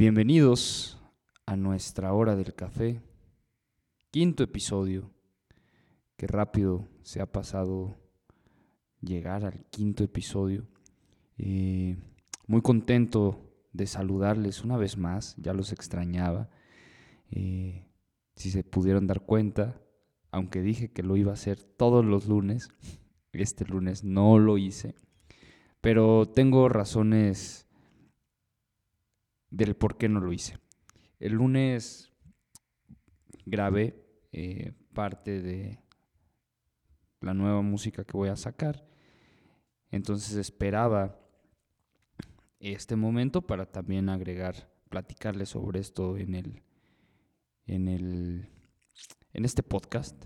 Bienvenidos a nuestra hora del café, quinto episodio. Qué rápido se ha pasado llegar al quinto episodio. Eh, muy contento de saludarles una vez más, ya los extrañaba. Eh, si se pudieron dar cuenta, aunque dije que lo iba a hacer todos los lunes, este lunes no lo hice, pero tengo razones del por qué no lo hice. El lunes grabé eh, parte de la nueva música que voy a sacar. Entonces esperaba este momento para también agregar, platicarles sobre esto en el, en el, en este podcast.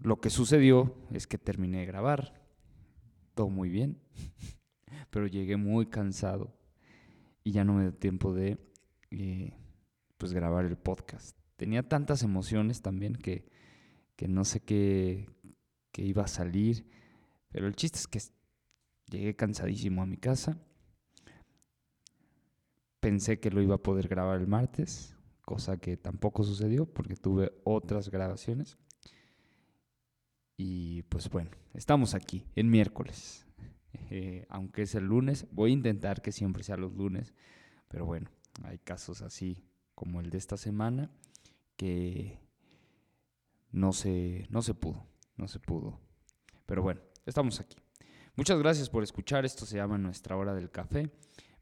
Lo que sucedió es que terminé de grabar, todo muy bien, pero llegué muy cansado y ya no me dio tiempo de eh, pues grabar el podcast. Tenía tantas emociones también que, no sé qué, qué iba a salir, pero el chiste es que llegué cansadísimo a mi casa. Pensé que lo iba a poder grabar el martes, cosa que tampoco sucedió porque tuve otras grabaciones. Y pues bueno, estamos aquí, en miércoles. Eh, aunque es el lunes. Voy a intentar que siempre sea los lunes, pero bueno, hay casos así como el de esta semana que no se, no se pudo, no se pudo. Pero bueno, estamos aquí. Muchas gracias por escuchar. Esto se llama Nuestra Hora del Café.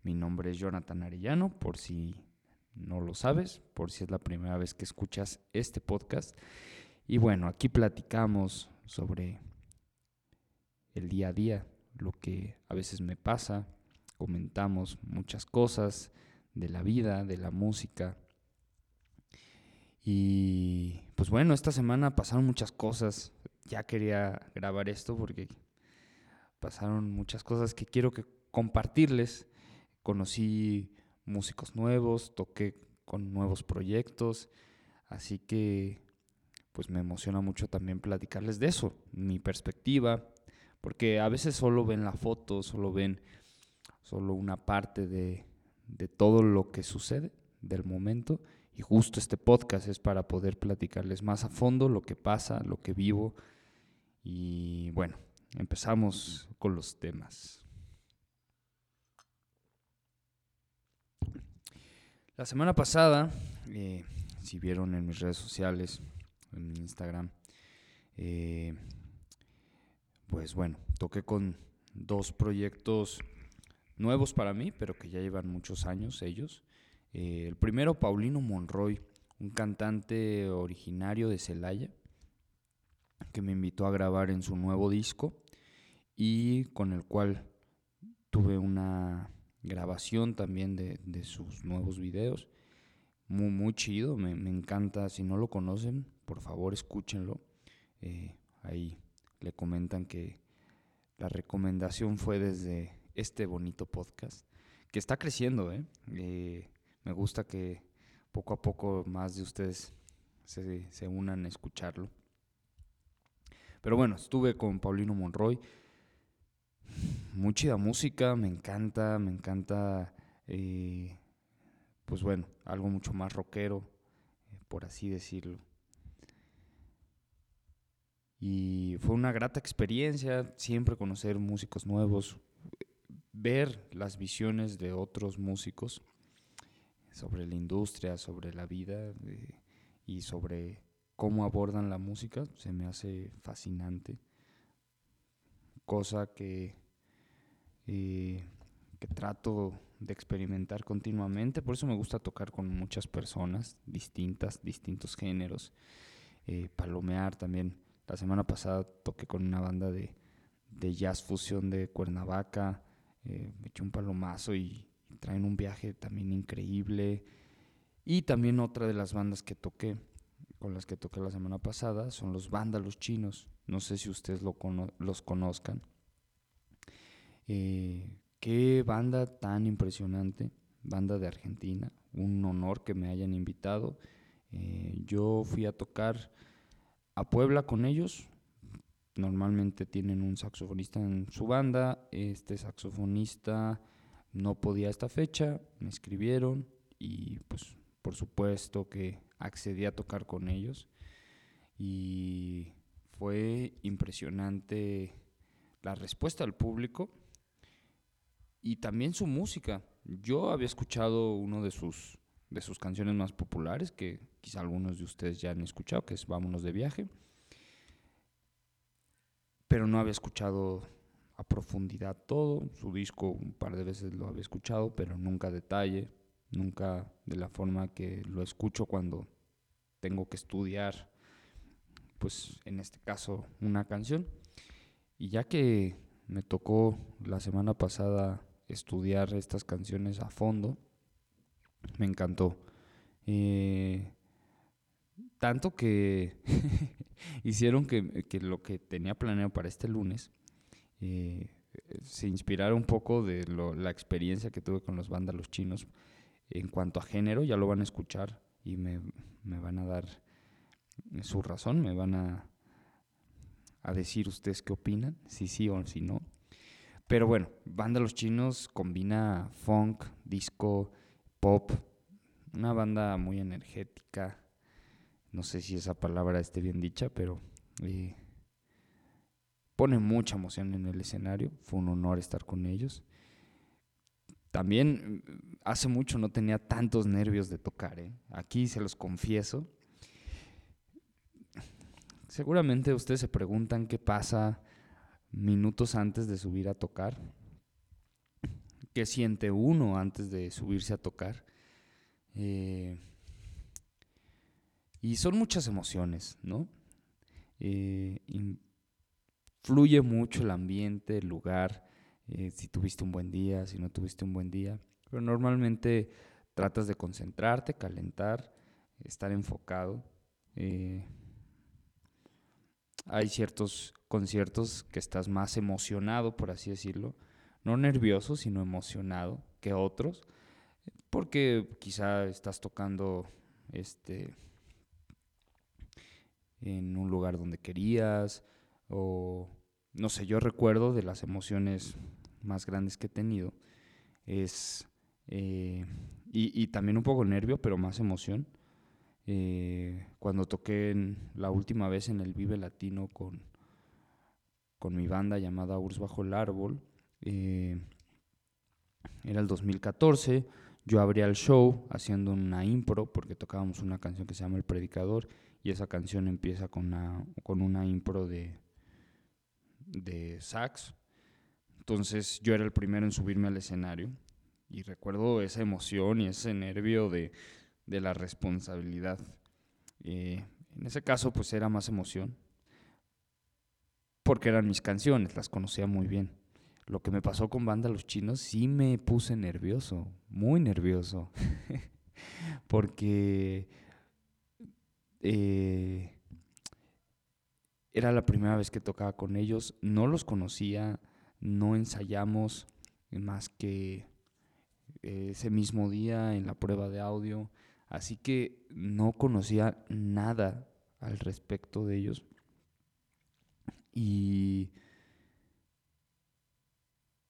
Mi nombre es Jonathan Arellano, por si no lo sabes, por si es la primera vez que escuchas este podcast. Y bueno, aquí platicamos sobre el día a día, lo que a veces me pasa, comentamos muchas cosas de la vida, de la música. Y pues bueno, esta semana pasaron muchas cosas. Ya quería grabar esto porque pasaron muchas cosas que quiero compartirles. Conocí músicos nuevos, toqué con nuevos proyectos, así que pues me emociona mucho también platicarles de eso, mi perspectiva, porque a veces solo ven la foto, solo ven solo una parte de, todo lo que sucede, del momento. Y justo este podcast es para poder platicarles más a fondo lo que pasa, lo que vivo. Y bueno, empezamos con los temas. La semana pasada, eh, si vieron en mis redes sociales, en Instagram, eh, pues bueno, toqué con dos proyectos nuevos para mí, pero que ya llevan muchos años ellos. Eh, el primero, Paulino Monroy, un cantante originario de Celaya, que me invitó a grabar en su nuevo disco y con el cual tuve una grabación también de, sus nuevos videos. Muy, muy chido, me, encanta. Si no lo conocen, por favor escúchenlo. Eh, ahí le comentan que la recomendación fue desde este bonito podcast, que está creciendo, ¿eh? ¿eh? me gusta que poco a poco más de ustedes se, se unan a escucharlo. Pero bueno, estuve con Paulino Monroy. Muy chida música, me encanta, me encanta, eh, pues bueno, algo mucho más rockero, eh, por así decirlo. Y fue una grata experiencia, siempre conocer músicos nuevos, ver las visiones de otros músicos sobre la industria, sobre la vida eh, y sobre cómo abordan la música, se me hace fascinante. Cosa que, eh, que trato de experimentar continuamente, por eso me gusta tocar con muchas personas distintas, distintos géneros, eh, palomear también la semana pasada toqué con una banda de, jazz fusión de Cuernavaca, eh, me eché un palomazo y, traen un viaje también increíble. Y también otra de las bandas que toqué, con las que toqué la semana pasada, son los Vándalos Chinos. No sé si ustedes lo los conozcan. Eh, qué banda tan impresionante, banda de Argentina. Un honor que me hayan invitado. Eh, yo fui a tocar a Puebla con ellos. Normalmente tienen un saxofonista en su banda. Este saxofonista no podía esta fecha, me escribieron y pues por supuesto que accedí a tocar con ellos y fue impresionante la respuesta del público y también su música. Yo había escuchado uno de sus, de sus canciones más populares, que quizá algunos de ustedes ya han escuchado, que es Vámonos de viaje, pero no había escuchado a profundidad todo. Su disco un par de veces lo había escuchado, pero nunca detalle, nunca de la forma que lo escucho cuando tengo que estudiar, pues en este caso, una canción. Y ya que me tocó la semana pasada estudiar estas canciones a fondo, me encantó. Eh, tanto que hicieron que, lo que tenía planeado para este lunes eh, se inspirara un poco de la experiencia que tuve con los vándalos chinos en cuanto a género, ya lo van a escuchar y me, van a dar su razón, me van a, a decir ustedes qué opinan, si sí o si no. Pero bueno, Banda Los Chinos combina funk, disco, pop, una banda muy energética. No sé si esa palabra esté bien dicha, pero eh, pone mucha emoción en el escenario. Fue un honor estar con ellos. También mm, hace mucho no tenía tantos nervios de tocar. ¿eh? Aquí se los confieso. Seguramente ustedes se preguntan qué pasa minutos antes de subir a tocar. ¿Qué siente uno antes de subirse a tocar? Eh, y son muchas emociones, ¿no? Eh, influye mucho el ambiente, el lugar, eh, si tuviste un buen día, si no tuviste un buen día. Pero normalmente tratas de concentrarte, calentar, estar enfocado. hay ciertos conciertos que estás más emocionado, por así decirlo. No nervioso, sino emocionado que otros porque quizá estás tocando este en un lugar donde querías o no sé, yo recuerdo de las emociones más grandes que he tenido es eh, y, también un poco nervio, pero más emoción. Eh, cuando toqué la última vez en el Vive Latino con, con mi banda llamada Urs Bajo el Árbol, eh, era el 2014 yo abría el show haciendo una impro, porque tocábamos una canción que se llama El Predicador, y esa canción empieza con una, con una impro de, de sax. Entonces yo era el primero en subirme al escenario, y recuerdo esa emoción y ese nervio de, de la responsabilidad. Eh, en ese caso, pues era más emoción, porque eran mis canciones, las conocía muy bien lo que me pasó con Banda Los Chinos, sí me puse nervioso, muy nervioso. Porque eh, era la primera vez que tocaba con ellos, no los conocía, no ensayamos más que ese mismo día en la prueba de audio, así que no conocía nada al respecto de ellos. Y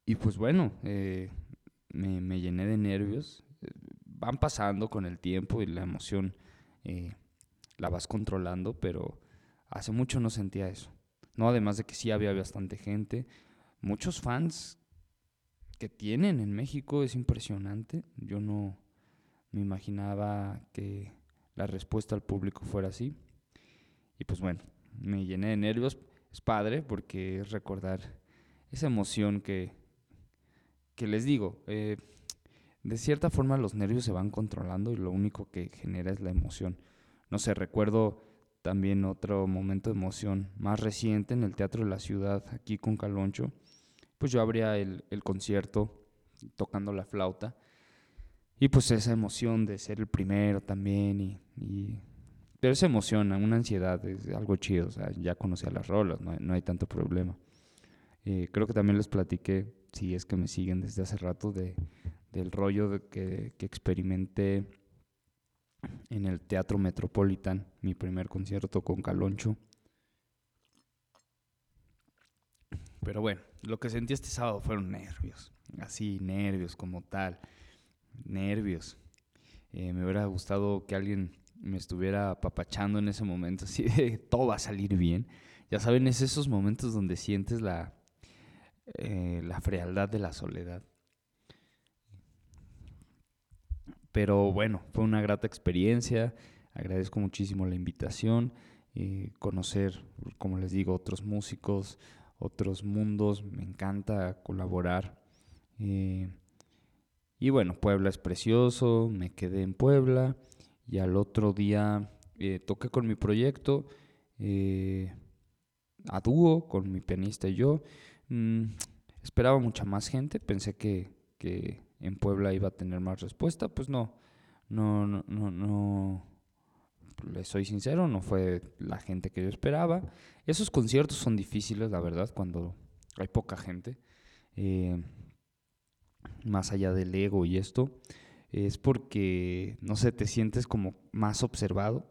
y pues bueno, eh, me, llené de nervios. Van pasando con el tiempo y la emoción eh, la vas controlando, pero hace mucho no sentía eso. No, además de que sí había bastante gente, muchos fans que tienen en México es impresionante. Yo no me imaginaba que la respuesta al público fuera así. Y pues bueno, me llené de nervios. Es padre porque recordar esa emoción que, que les digo, eh, de cierta forma los nervios se van controlando y lo único que genera es la emoción. No sé, recuerdo también otro momento de emoción más reciente en el Teatro de la Ciudad, aquí con Caloncho. Pues yo abría el, concierto tocando la flauta y pues esa emoción de ser el primero también y, pero esa emoción, una ansiedad, es algo chido, o sea, ya conocía las rolas, no, hay tanto problema. Eh, creo que también les platiqué si es que me siguen desde hace rato, de, del rollo de que, que experimenté en el Teatro Metropolitan, mi primer concierto con Caloncho. Pero bueno, lo que sentí este sábado fueron nervios, así, nervios como tal, nervios. Eh, me hubiera gustado que alguien me estuviera apapachando en ese momento, así de todo va a salir bien. Ya saben, es esos momentos donde sientes la, eh, la frialdad de la soledad. Pero bueno, fue una grata experiencia. Agradezco muchísimo la invitación, eh, conocer, como les digo, otros músicos, otros mundos. Me encanta colaborar. Eh, y bueno, Puebla es precioso. Me quedé en Puebla y al otro día eh, toqué con mi proyecto a dúo con mi pianista y yo. Mm, esperaba mucha más gente. Pensé que, que en Puebla iba a tener más respuesta, pues no, no, no, no, no, les soy sincero, no fue la gente que yo esperaba. Esos conciertos son difíciles, la verdad, cuando hay poca gente. Eh, más allá del ego y esto, es porque, no sé, te sientes como más observado.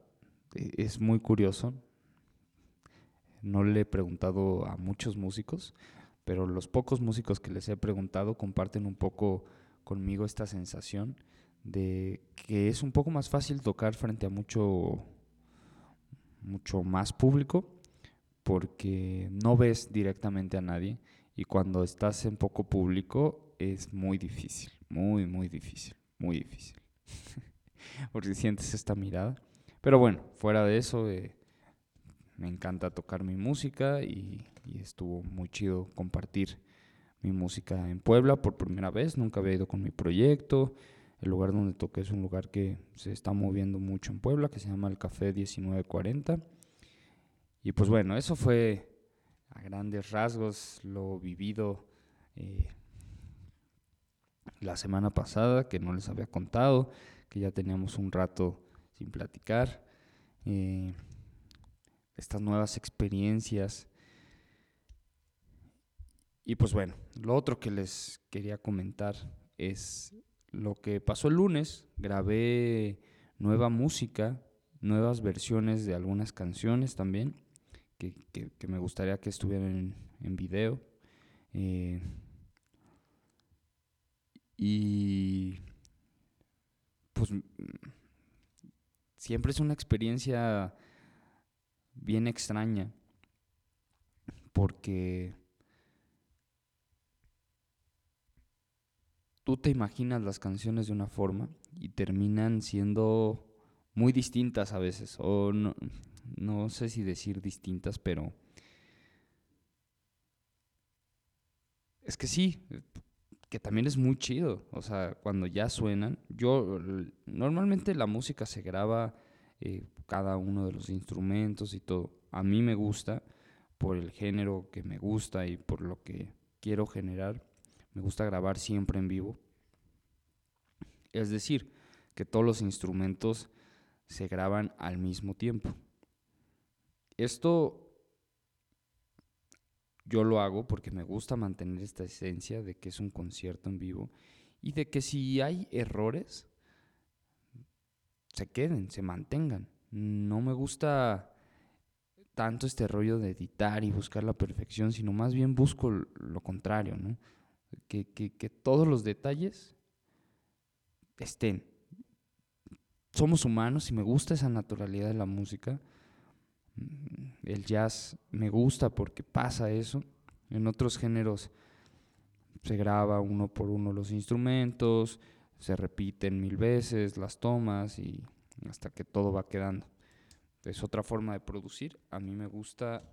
E, es muy curioso. No le he preguntado a muchos músicos, pero los pocos músicos que les he preguntado comparten un poco conmigo esta sensación de que es un poco más fácil tocar frente a mucho mucho más público porque no ves directamente a nadie y cuando estás en poco público es muy difícil, muy muy difícil, muy difícil. porque sientes esta mirada. Pero bueno, fuera de eso eh, me encanta tocar mi música y, y estuvo muy chido compartir mi música en Puebla por primera vez, nunca había ido con mi proyecto. El lugar donde toqué es un lugar que se está moviendo mucho en Puebla, que se llama el Café 1940. Y pues bueno, eso fue a grandes rasgos lo vivido eh, la semana pasada, que no les había contado, que ya teníamos un rato sin platicar. Eh, estas nuevas experiencias y pues bueno, lo otro que les quería comentar es lo que pasó el lunes. Grabé nueva música, nuevas versiones de algunas canciones también, que, me gustaría que estuvieran en, video. Eh, y pues siempre es una experiencia bien extraña, porque tú te imaginas las canciones de una forma y terminan siendo muy distintas a veces, o no, sé si decir distintas, pero es que sí, que también es muy chido, o sea, cuando ya suenan, yo normalmente la música se graba eh, cada uno de los instrumentos y todo, a mí me gusta por el género que me gusta y por lo que quiero generar, me gusta grabar siempre en vivo. Es decir, que todos los instrumentos se graban al mismo tiempo. Esto yo lo hago porque me gusta mantener esta esencia de que es un concierto en vivo y de que si hay errores, se queden, se mantengan. No me gusta tanto este rollo de editar y buscar la perfección, sino más bien busco lo contrario, ¿no? Que, que, todos los detalles estén. Somos humanos y me gusta esa naturalidad de la música. Mm, el jazz me gusta porque pasa eso. En otros géneros se graba uno por uno los instrumentos, se repiten mil veces las tomas y hasta que todo va quedando. Es otra forma de producir. A mí me gusta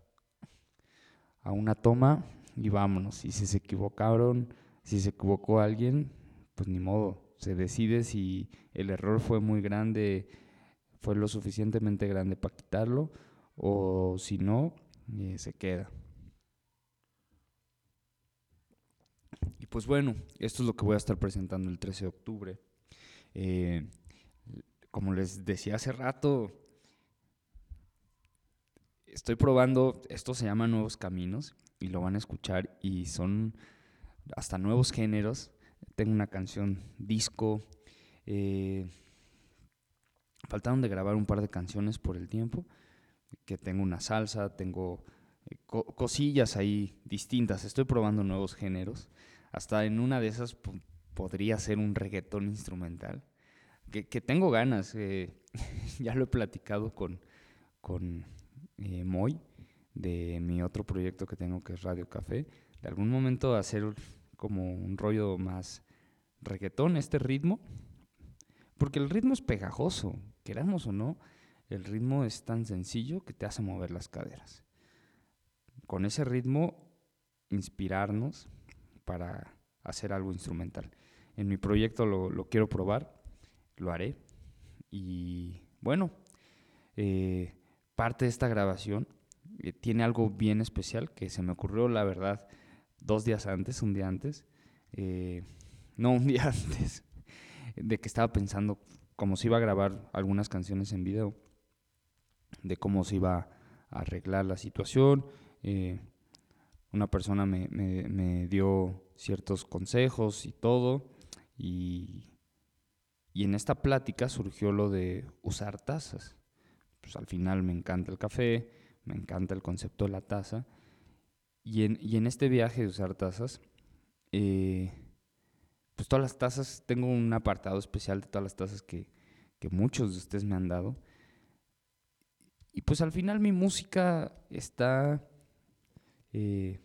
a una toma y vámonos. Y si se equivocaron, si se equivocó alguien, pues ni modo. Se decide si el error fue muy grande, fue lo suficientemente grande para quitarlo, o si no, eh, se queda. Y pues bueno, esto es lo que voy a estar presentando el 13 de octubre. Eh, como les decía hace rato, estoy probando, esto se llama Nuevos Caminos, y lo van a escuchar y son hasta nuevos géneros. Tengo una canción disco. Eh, faltaron de grabar un par de canciones por el tiempo. Que tengo una salsa, tengo cosillas ahí distintas. Estoy probando nuevos géneros. Hasta en una de esas podría ser un reggaetón instrumental. Que, tengo ganas. Eh, ya lo he platicado con, con eh, Moy de mi otro proyecto que tengo que es Radio Café. De algún momento hacer como un rollo más reggaetón, este ritmo. Porque el ritmo es pegajoso, queramos o no. El ritmo es tan sencillo que te hace mover las caderas. Con ese ritmo, inspirarnos para hacer algo instrumental. En mi proyecto lo, quiero probar, lo haré. Y bueno, eh, parte de esta grabación tiene algo bien especial que se me ocurrió, la verdad, dos días antes, un día antes. Eh, no, un día antes de que estaba pensando cómo se iba a grabar algunas canciones en video, de cómo se iba a arreglar la situación. una persona me, me dio ciertos consejos y todo. Y, en esta plática surgió lo de usar tazas. Pues al final me encanta el café, me encanta el concepto de la taza. Y en, este viaje de usar tazas, eh, pues todas las tazas, tengo un apartado especial de todas las tazas que, muchos de ustedes me han dado. Y pues al final mi música está eh,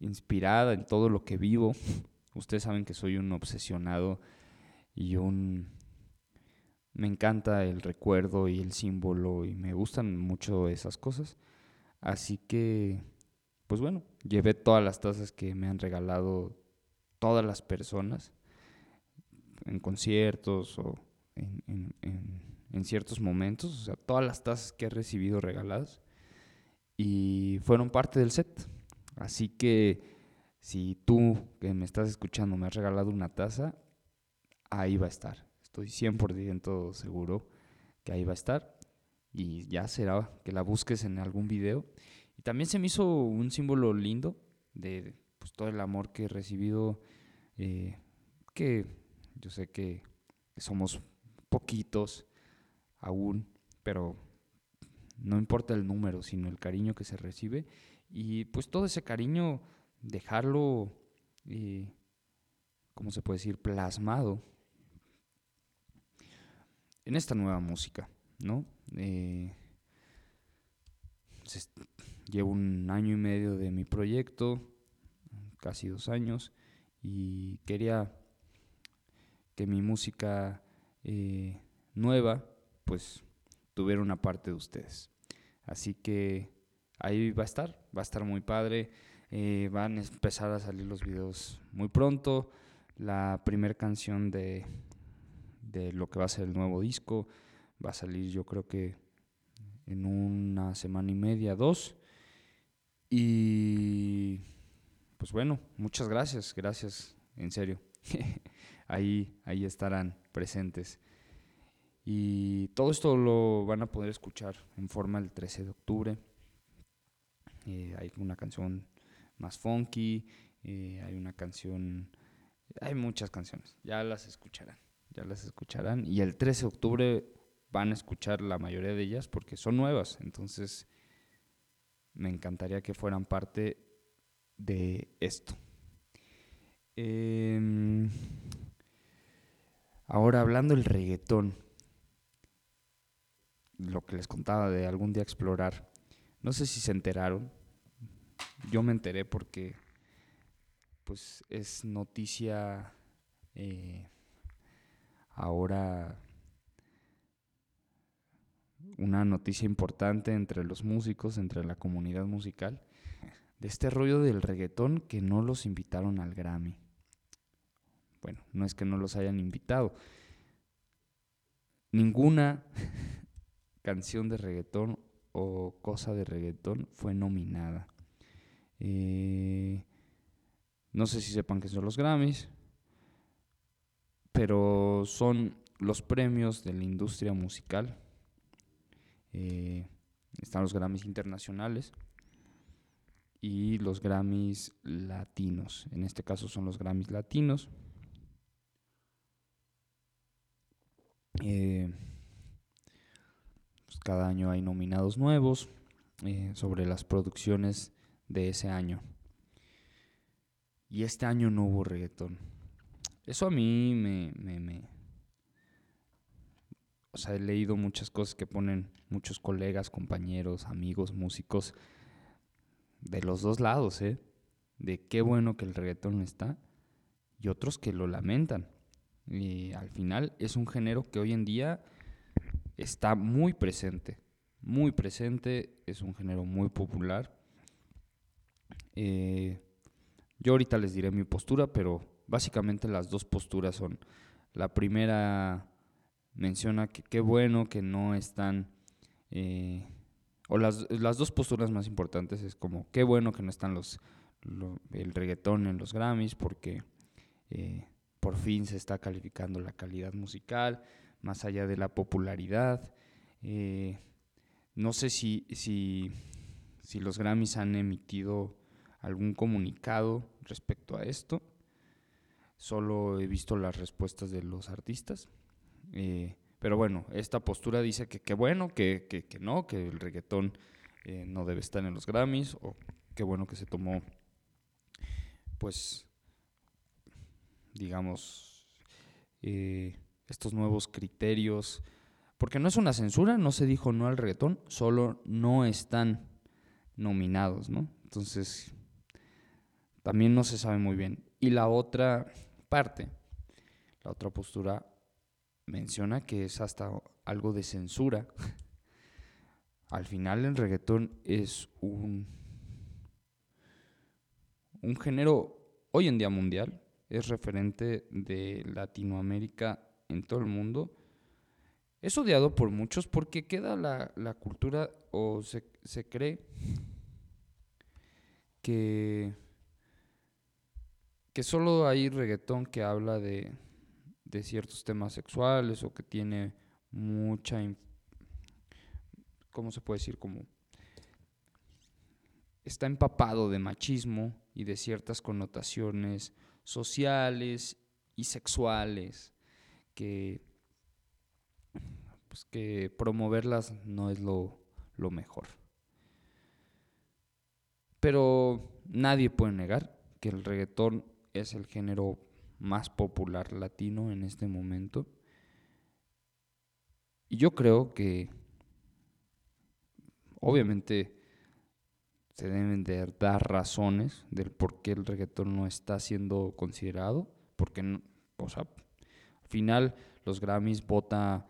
inspirada en todo lo que vivo. Ustedes saben que soy un obsesionado y un... Me encanta el recuerdo y el símbolo y me gustan mucho esas cosas. Así que, pues bueno, llevé todas las tazas que me han regalado todas las personas en conciertos o en, en ciertos momentos. O sea, todas las tazas que he recibido regaladas y fueron parte del set. Así que si tú que me estás escuchando me has regalado una taza, ahí va a estar. Estoy 100% seguro que ahí va a estar. Y ya será que la busques en algún video. Y también se me hizo un símbolo lindo de pues, todo el amor que he recibido. Eh, que yo sé que somos poquitos aún, pero no importa el número, sino el cariño que se recibe. Y pues todo ese cariño dejarlo, eh, ¿cómo se puede decir?, plasmado en esta nueva música, ¿no? Eh, llevo un año y medio de mi proyecto, casi dos años, y quería que mi música eh, nueva, pues, tuviera una parte de ustedes. Así que ahí va a estar, va a estar muy padre. Eh, van a empezar a salir los videos muy pronto. La primera canción de, de lo que va a ser el nuevo disco va a salir yo creo que en una semana y media, dos. Y pues bueno, muchas gracias, gracias, en serio. ahí, ahí estarán presentes. Y todo esto lo van a poder escuchar en forma el 13 de octubre. Eh, hay una canción más funky, eh, hay una canción, hay muchas canciones, ya las escucharán, ya las escucharán. Y el 13 de octubre van a escuchar la mayoría de ellas porque son nuevas, entonces me encantaría que fueran parte de esto. Em, ahora hablando del reggaetón, lo que les contaba de algún día explorar, no sé si se enteraron, yo me enteré porque pues es noticia eh, ahora una noticia importante entre los músicos, entre la comunidad musical, de este rollo del reggaetón que no los invitaron al Grammy. Bueno, no es que no los hayan invitado. Ninguna canción de reggaetón o cosa de reggaetón fue nominada. Eh, no sé si sepan que son los Grammys, pero son los premios de la industria musical. Eh, están los Grammys internacionales y los Grammys latinos. En este caso son los Grammys latinos. Eh, pues cada año hay nominados nuevos. eh, sobre las producciones de ese año. Y este año no hubo reggaetón. Eso a mí me, me, O sea, he leído muchas cosas que ponen muchos colegas, compañeros, amigos, músicos de los dos lados, ¿eh? De qué bueno que el reggaetón está y otros que lo lamentan. Y al final es un género que hoy en día está muy presente, muy presente, es un género muy popular. Eh, yo ahorita les diré mi postura, pero básicamente las dos posturas son, la primera menciona que qué bueno que no están, eh, o las, dos posturas más importantes es como, qué bueno que no están los, el reggaetón en los Grammys, porque eh, por fin se está calificando la calidad musical, más allá de la popularidad. Eh, no sé si, si, si los Grammys han emitido algún comunicado respecto a esto. Solo he visto las respuestas de los artistas. Eh, pero bueno, esta postura dice que qué bueno, que, que, no, que el reggaetón eh, no debe estar en los Grammys, o qué bueno que se tomó, pues, digamos, eh, estos nuevos criterios. Porque no es una censura, no se dijo no al reggaetón, solo no están nominados, ¿no? Entonces, también no se sabe muy bien. Y la otra parte, la otra postura menciona que es hasta algo de censura. Al final el reggaetón es un, un género hoy en día mundial, es referente de Latinoamérica en todo el mundo. Es odiado por muchos porque queda la, la cultura o se, se cree que que solo hay reggaetón que habla de, ciertos temas sexuales o que tiene mucha, ¿cómo se puede decir? Como está empapado de machismo y de ciertas connotaciones sociales y sexuales que, pues que promoverlas no es lo, lo mejor. Pero nadie puede negar que el reggaetón es el género más popular latino en este momento. Y yo creo que obviamente se deben de dar razones del por qué el reggaetón no está siendo considerado, porque, o sea, al final los Grammys vota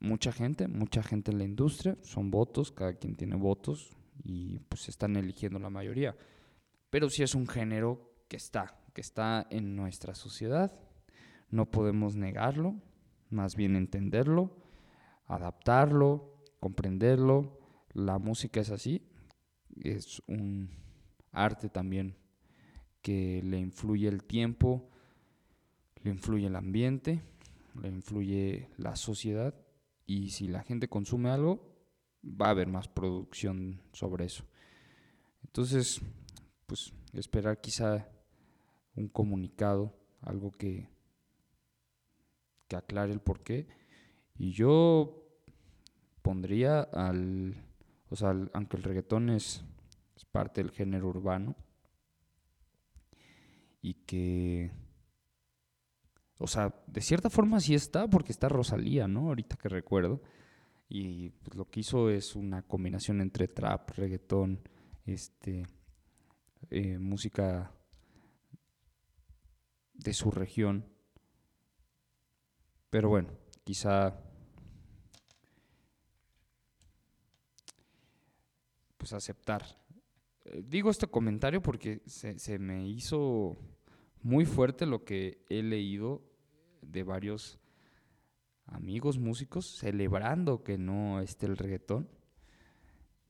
mucha gente, mucha gente en la industria, son votos, cada quien tiene votos y pues están eligiendo la mayoría. Pero sí es un género que está, que está en nuestra sociedad. No podemos negarlo, más bien entenderlo, adaptarlo, comprenderlo. La música es así, es un arte también que le influye el tiempo, le influye el ambiente, le influye la sociedad y si la gente consume algo, va a haber más producción sobre eso. Entonces, pues esperar quizá un comunicado, algo que, que aclare el porqué. Y yo pondría al, o sea, aunque el reggaetón es, es parte del género urbano, y que, o sea, de cierta forma sí está, porque está Rosalía, ¿no? Ahorita que recuerdo. Y pues, lo que hizo es una combinación entre trap, reggaetón, este, eh, música de su región. Pero bueno, quizá pues aceptar. Eh, digo este comentario porque se, se, me hizo muy fuerte lo que he leído de varios amigos músicos celebrando que no esté el reggaetón.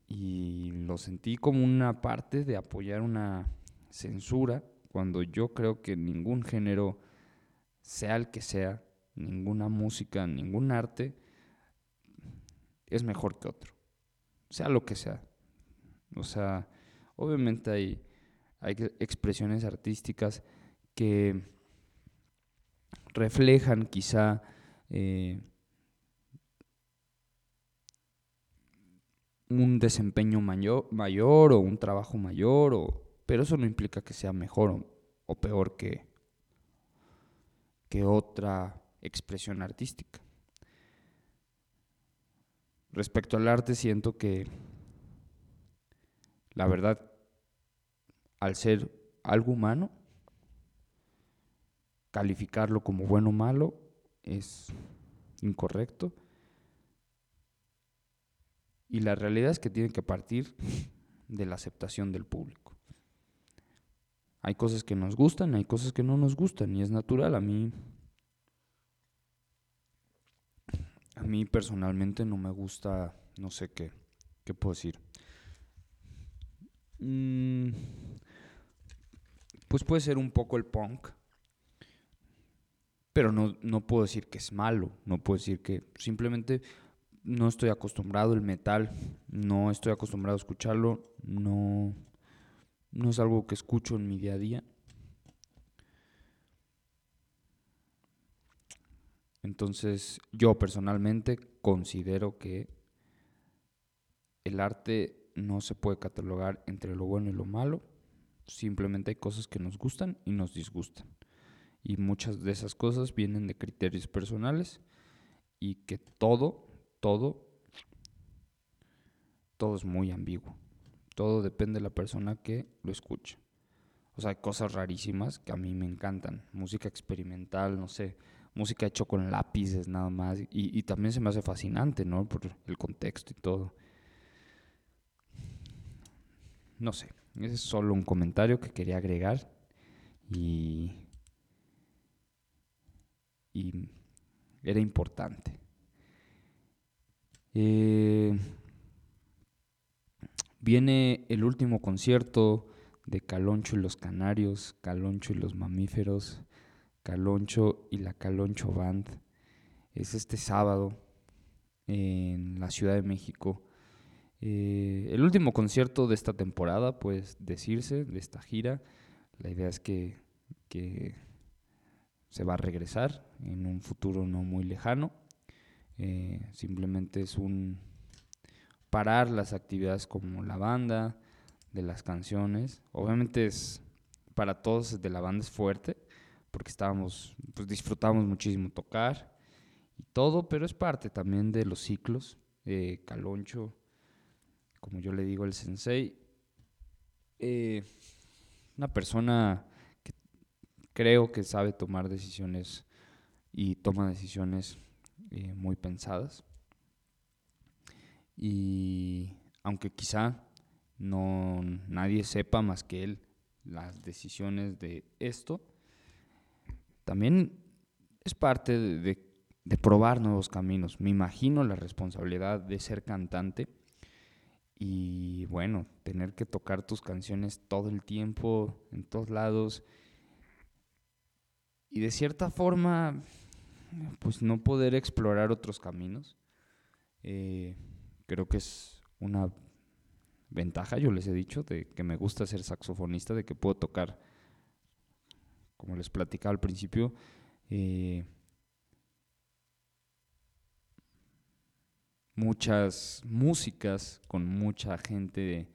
Y lo sentí como una parte de apoyar una censura cuando yo creo que ningún género, sea el que sea, ninguna música, ningún arte, es mejor que otro, sea lo que sea. O sea, obviamente hay, hay expresiones artísticas que reflejan quizá eh, un desempeño mayor, mayor o un trabajo mayor, o, pero eso no implica que sea mejor o, peor que, que otra expresión artística. Respecto al arte, siento que la verdad, al ser algo humano, calificarlo como bueno o malo es incorrecto. Y la realidad es que tiene que partir de la aceptación del público. Hay cosas que nos gustan, hay cosas que no nos gustan y es natural. A mí, a mí personalmente no me gusta, no sé qué, qué puedo decir. Mm, pues puede ser un poco el punk, pero no, no puedo decir que es malo, no puedo decir que simplemente no estoy acostumbrado el metal, no estoy acostumbrado a escucharlo, no, no es algo que escucho en mi día a día. Entonces yo personalmente considero que el arte no se puede catalogar entre lo bueno y lo malo, simplemente hay cosas que nos gustan y nos disgustan y muchas de esas cosas vienen de criterios personales y que todo, todo, todo es muy ambiguo. Todo depende de la persona que lo escucha. O sea, hay cosas rarísimas que a mí me encantan. Música experimental, no sé, música hecho con lápices nada más. Y, y también se me hace fascinante, ¿no? Por el contexto y todo. No sé, ese es solo un comentario que quería agregar. Y y era importante. Eh, viene el último concierto de Caloncho y los Canarios, Caloncho y los Mamíferos, Caloncho y la Caloncho Band. Es este sábado en la Ciudad de México. Eh, el último concierto de esta temporada, pues decirse, de esta gira. La idea es que, se va a regresar en un futuro no muy lejano. Eh, simplemente es un parar las actividades como la banda, de las canciones. Obviamente es para todos de la banda es fuerte, porque estábamos, pues disfrutamos muchísimo tocar y todo, pero es parte también de los ciclos. Eh, Caloncho, como yo le digo el sensei, eh, una persona creo que sabe tomar decisiones y toma decisiones eh, muy pensadas. Y aunque quizá no nadie sepa más que él las decisiones de esto, también es parte de, probar nuevos caminos. Me imagino la responsabilidad de ser cantante y bueno, tener que tocar tus canciones todo el tiempo, en todos lados y de cierta forma, pues no poder explorar otros caminos. Eh, creo que es una ventaja, yo les he dicho, de que me gusta ser saxofonista, de que puedo tocar, como les platicaba al principio, eh, muchas músicas con mucha gente de,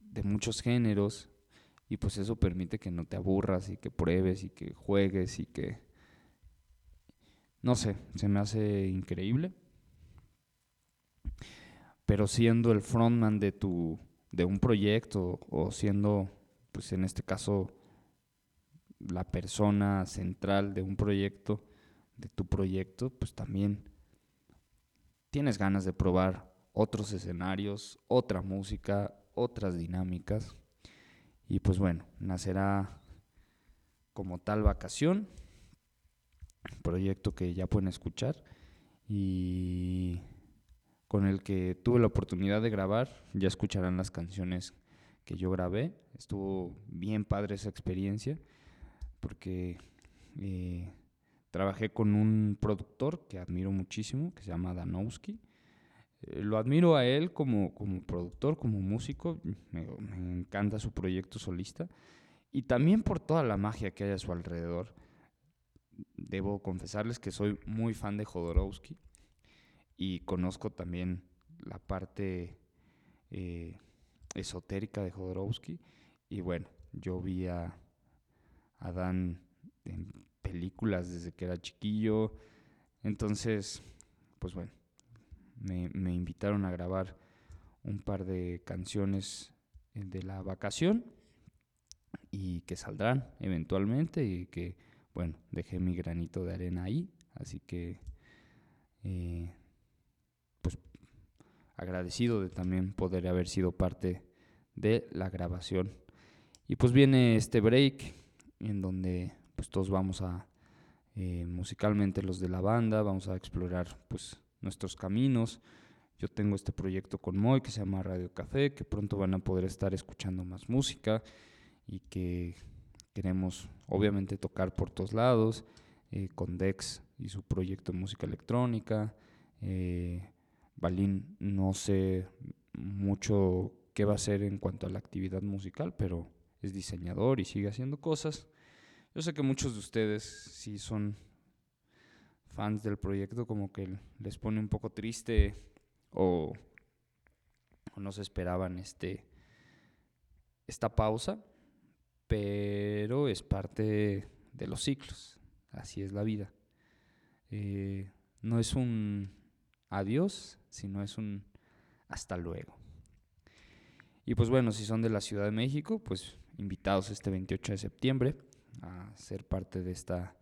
de muchos géneros y pues eso permite que no te aburras y que pruebes y que juegues y que... No sé, se me hace increíble. Pero siendo el frontman de tu de un proyecto o siendo pues en este caso la persona central de un proyecto, de tu proyecto, pues también tienes ganas de probar otros escenarios, otra música, otras dinámicas. Y pues bueno, nacerá como tal vacación, proyecto que ya pueden escuchar y con el que tuve la oportunidad de grabar, ya escucharán las canciones que yo grabé. Estuvo bien padre esa experiencia porque eh, trabajé con un productor que admiro muchísimo, que se llama Danowski eh, lo admiro a él como, como productor, como músico, me, encanta su proyecto solista y también por toda la magia que hay a su alrededor. Debo confesarles que soy muy fan de Jodorowsky y conozco también la parte eh, esotérica de Jodorowsky. Y bueno, yo vi a Adán en películas desde que era chiquillo. Entonces, pues bueno, me, me invitaron a grabar un par de canciones eh, de la vacación y que saldrán eventualmente y que, bueno, dejé mi granito de arena ahí. Así que, eh, agradecido de también poder haber sido parte de la grabación. Y pues viene este break en donde pues todos vamos a, eh, musicalmente los de la banda, vamos a explorar pues nuestros caminos. Yo tengo este proyecto con Moy que se llama Radio Café, que pronto van a poder estar escuchando más música y que queremos obviamente tocar por todos lados, eh, con Dex y su proyecto de música electrónica. Eh, Balín no sé mucho qué va a hacer en cuanto a la actividad musical, pero es diseñador y sigue haciendo cosas. Yo sé que muchos de ustedes, si son fans del proyecto, como que les pone un poco triste o, no se esperaban este, esta pausa, pero es parte de los ciclos, así es la vida. Eh, no es un adiós, sino es un hasta luego. Y pues bueno, si son de la Ciudad de México, pues invitados este 28 de septiembre a ser parte de esta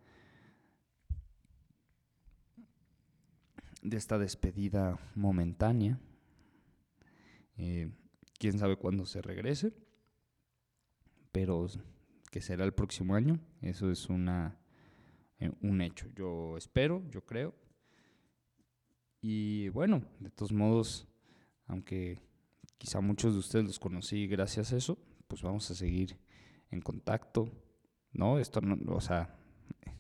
de esta despedida momentánea. Eh, quién sabe cuándo se regrese, pero que será el próximo año. Eso es una eh, un hecho. Yo espero, yo creo. Y bueno, de todos modos, aunque quizá muchos de ustedes los conocí gracias a eso, pues vamos a seguir en contacto. No, esto no, o sea,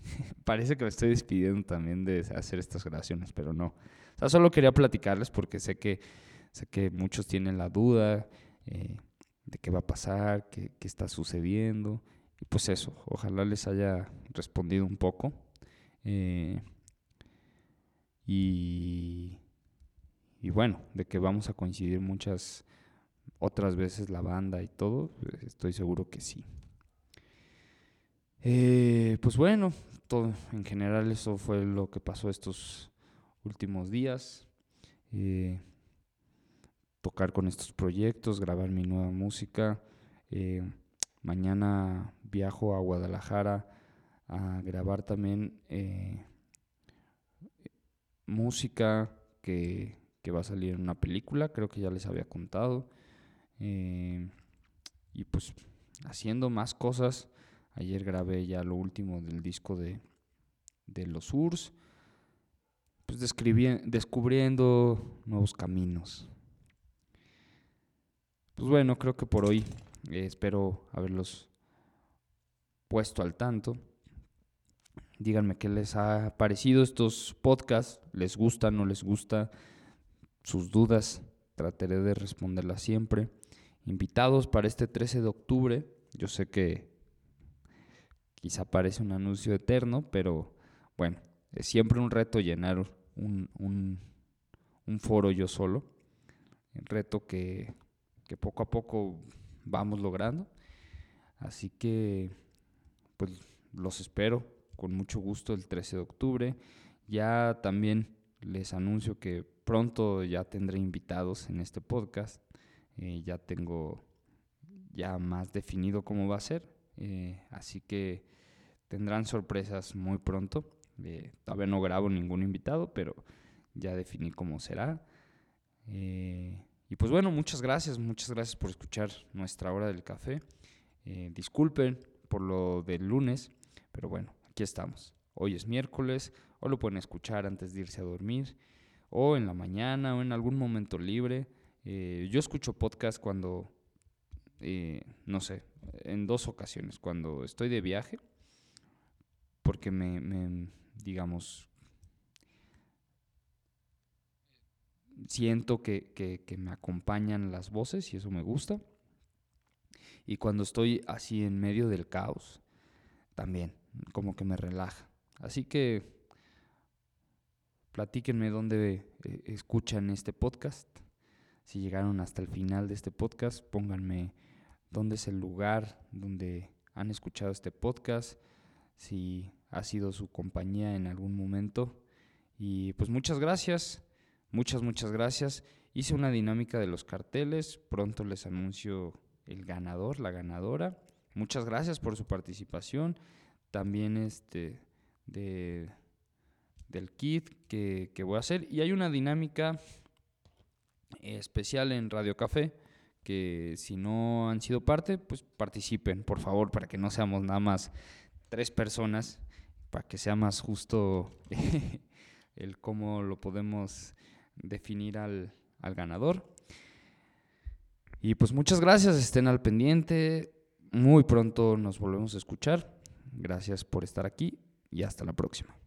parece que me estoy despidiendo también de hacer estas grabaciones, pero no. O sea, solo quería platicarles porque sé que, sé que muchos tienen la duda eh, de qué va a pasar, qué, qué está sucediendo. Y pues eso, ojalá les haya respondido un poco. Eh, y, y bueno, de que vamos a coincidir muchas otras veces la banda y todo, pues, estoy seguro que sí. Eh, pues bueno, todo, en general eso fue lo que pasó estos últimos días. Eh, tocar con estos proyectos, grabar mi nueva música. Eh, mañana viajo a Guadalajara a grabar también música que, que, va a salir en una película, creo que ya les había contado. y pues haciendo más cosas Ayer grabé ya lo último del disco de, de los URS. Pues descubriendo nuevos caminos. Pues bueno, creo que por hoy eh, espero haberlos puesto al tanto. Díganme qué les ha parecido estos podcasts. ¿Les gusta, no les gusta? Sus dudas, trataré de responderlas siempre. Invitados para este 13 de octubre. Yo sé que Quizá parece un anuncio eterno, pero bueno, es siempre un reto llenar un, foro yo solo. Un reto que, que poco a poco vamos logrando. Así que, pues los espero con mucho gusto el 13 de octubre. Ya también les anuncio que pronto ya tendré invitados en este podcast. Eh, ya tengo ya más definido cómo va a ser. Eh, así que tendrán sorpresas muy pronto. Eh, todavía no grabo ningún invitado, pero ya definí cómo será. Eh, y pues bueno, muchas gracias, muchas gracias por escuchar nuestra hora del café. Disculpen por lo del lunes, pero bueno, aquí estamos. Hoy es miércoles, o lo pueden escuchar antes de irse a dormir, o en la mañana, o en algún momento libre. yo escucho podcast cuando, no sé, en dos ocasiones, cuando estoy de viaje porque me, digamos, siento que, que, me acompañan las voces y eso me gusta. Y cuando estoy así en medio del caos, también, como que me relaja. Así que, platíquenme dónde eh, escuchan este podcast. Si llegaron hasta el final de este podcast, pónganme dónde es el lugar donde han escuchado este podcast, si ha sido su compañía en algún momento. Y pues muchas gracias, muchas, muchas gracias. Hice una dinámica de los carteles, pronto les anuncio el ganador, la ganadora. Muchas gracias por su participación. También este de, del kit que, que voy a hacer. Y hay una dinámica especial en Radio Café que si no han sido parte, pues participen, por favor, para que no seamos nada más tres personas, para que sea más justo el cómo lo podemos definir al, al ganador. Y pues muchas gracias, estén al pendiente. Muy pronto nos volvemos a escuchar. Gracias por estar aquí y hasta la próxima.